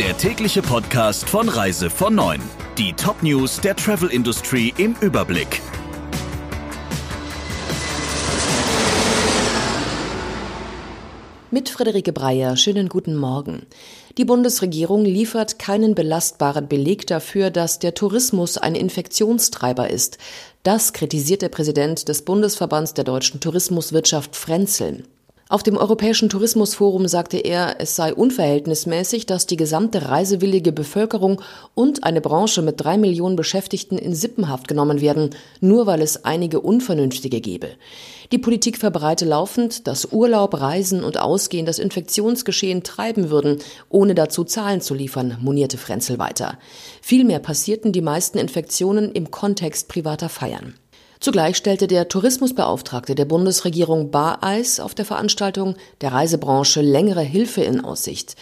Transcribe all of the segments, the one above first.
der tägliche Podcast von Reise von 9. Die Top-News der Travel Industry im Überblick. Mit Friederike Breyer, schönen guten Morgen. Die Bundesregierung liefert keinen belastbaren Beleg dafür, dass der Tourismus ein Infektionstreiber ist. Das kritisiert der Präsident des Bundesverbands der deutschen Tourismuswirtschaft Frenzel. Auf dem Europäischen Tourismusforum sagte er, es sei unverhältnismäßig, dass die gesamte reisewillige Bevölkerung und eine Branche mit drei Millionen Beschäftigten in Sippenhaft genommen werden, nur weil es einige Unvernünftige gebe. Die Politik verbreite laufend, dass Urlaub, Reisen und Ausgehen das Infektionsgeschehen treiben würden, ohne dazu Zahlen zu liefern, monierte Frenzel weiter. Vielmehr passierten die meisten Infektionen im Kontext privater Feiern. Zugleich stellte der Tourismusbeauftragte der Bundesregierung Bareis auf der Veranstaltung der Reisebranche längere Hilfe in Aussicht.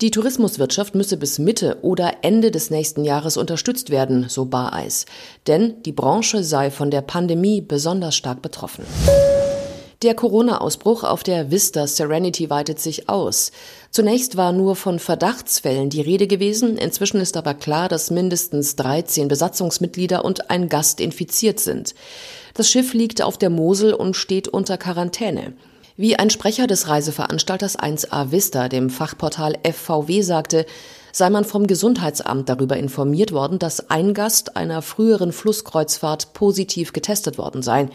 Die Tourismuswirtschaft müsse bis Mitte oder Ende des nächsten Jahres unterstützt werden, so Bareis. Denn die Branche sei von der Pandemie besonders stark betroffen. Der Corona-Ausbruch auf der Vista Serenity weitet sich aus. Zunächst war nur von Verdachtsfällen die Rede gewesen. Inzwischen ist aber klar, dass mindestens 13 Besatzungsmitglieder und ein Gast infiziert sind. Das Schiff liegt auf der Mosel und steht unter Quarantäne. Wie ein Sprecher des Reiseveranstalters 1A Vista dem Fachportal FVW sagte, sei man vom Gesundheitsamt darüber informiert worden, dass ein Gast einer früheren Flusskreuzfahrt positiv getestet worden sei.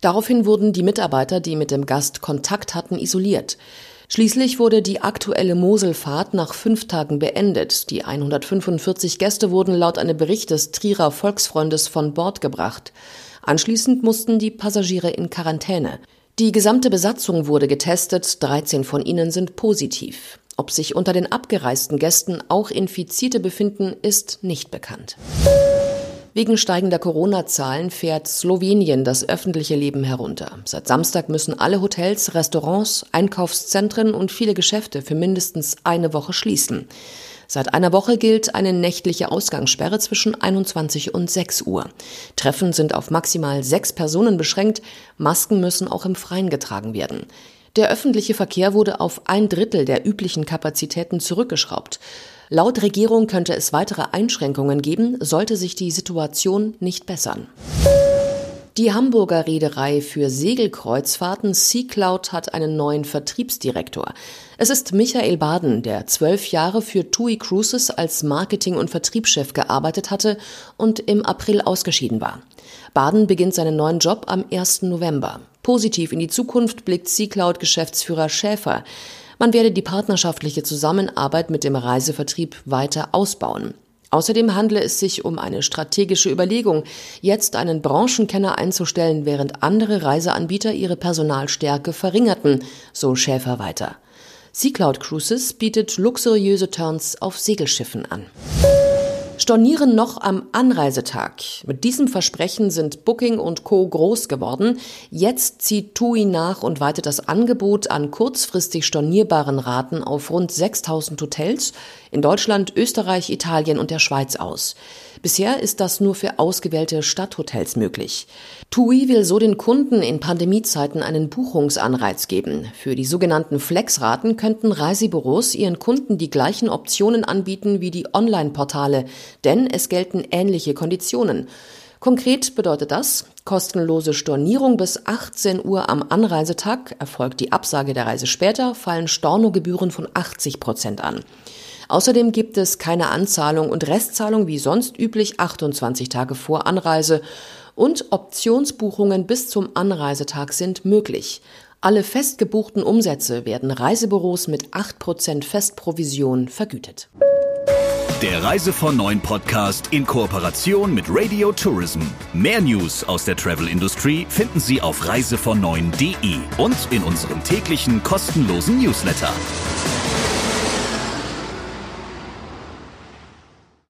Daraufhin wurden die Mitarbeiter, die mit dem Gast Kontakt hatten, isoliert. Schließlich wurde die aktuelle Moselfahrt nach fünf Tagen beendet. Die 145 Gäste wurden laut einem Bericht des Trierer Volksfreundes von Bord gebracht. Anschließend mussten die Passagiere in Quarantäne. Die gesamte Besatzung wurde getestet, 13 von ihnen sind positiv. Ob sich unter den abgereisten Gästen auch Infizierte befinden, ist nicht bekannt. Wegen steigender Corona-Zahlen fährt Slowenien das öffentliche Leben herunter. Seit Samstag müssen alle Hotels, Restaurants, Einkaufszentren und viele Geschäfte für mindestens eine Woche schließen. Seit einer Woche gilt eine nächtliche Ausgangssperre zwischen 21 und 6 Uhr. Treffen sind auf maximal sechs Personen beschränkt. Masken müssen auch im Freien getragen werden. Der öffentliche Verkehr wurde auf ein Drittel der üblichen Kapazitäten zurückgeschraubt. Laut Regierung könnte es weitere Einschränkungen geben, sollte sich die Situation nicht bessern. Die Hamburger Reederei für Segelkreuzfahrten Sea Cloud hat einen neuen Vertriebsdirektor. Es ist Michael Baden, der zwölf Jahre für TUI Cruises als Marketing- und Vertriebschef gearbeitet hatte und im April ausgeschieden war. Baden beginnt seinen neuen Job am 1. November. Positiv in die Zukunft blickt Sea Cloud Geschäftsführer Schäfer. Man werde die partnerschaftliche Zusammenarbeit mit dem Reisevertrieb weiter ausbauen. Außerdem handle es sich um eine strategische Überlegung, jetzt einen Branchenkenner einzustellen, während andere Reiseanbieter ihre Personalstärke verringerten, so Schäfer weiter. Sea Cloud Cruises bietet luxuriöse Turns auf Segelschiffen an. Stornieren noch am Anreisetag. Mit diesem Versprechen sind Booking und Co. groß geworden. Jetzt zieht TUI nach und weitet das Angebot an kurzfristig stornierbaren Raten auf rund 6000 Hotels in Deutschland, Österreich, Italien und der Schweiz aus. Bisher ist das nur für ausgewählte Stadthotels möglich. TUI will so den Kunden in Pandemiezeiten einen Buchungsanreiz geben. Für die sogenannten Flexraten könnten Reisebüros ihren Kunden die gleichen Optionen anbieten wie die Online-Portale, denn es gelten ähnliche Konditionen. Konkret bedeutet das kostenlose Stornierung bis 18 Uhr am Anreisetag, erfolgt die Absage der Reise später, fallen Stornogebühren von 80 Prozent an. Außerdem gibt es keine Anzahlung und Restzahlung wie sonst üblich 28 Tage vor Anreise und Optionsbuchungen bis zum Anreisetag sind möglich. Alle festgebuchten Umsätze werden Reisebüros mit 8% Festprovision vergütet. Der Reise von Neuen Podcast in Kooperation mit Radio Tourism. Mehr News aus der Travel Industry finden Sie auf reisevon und in unserem täglichen kostenlosen Newsletter.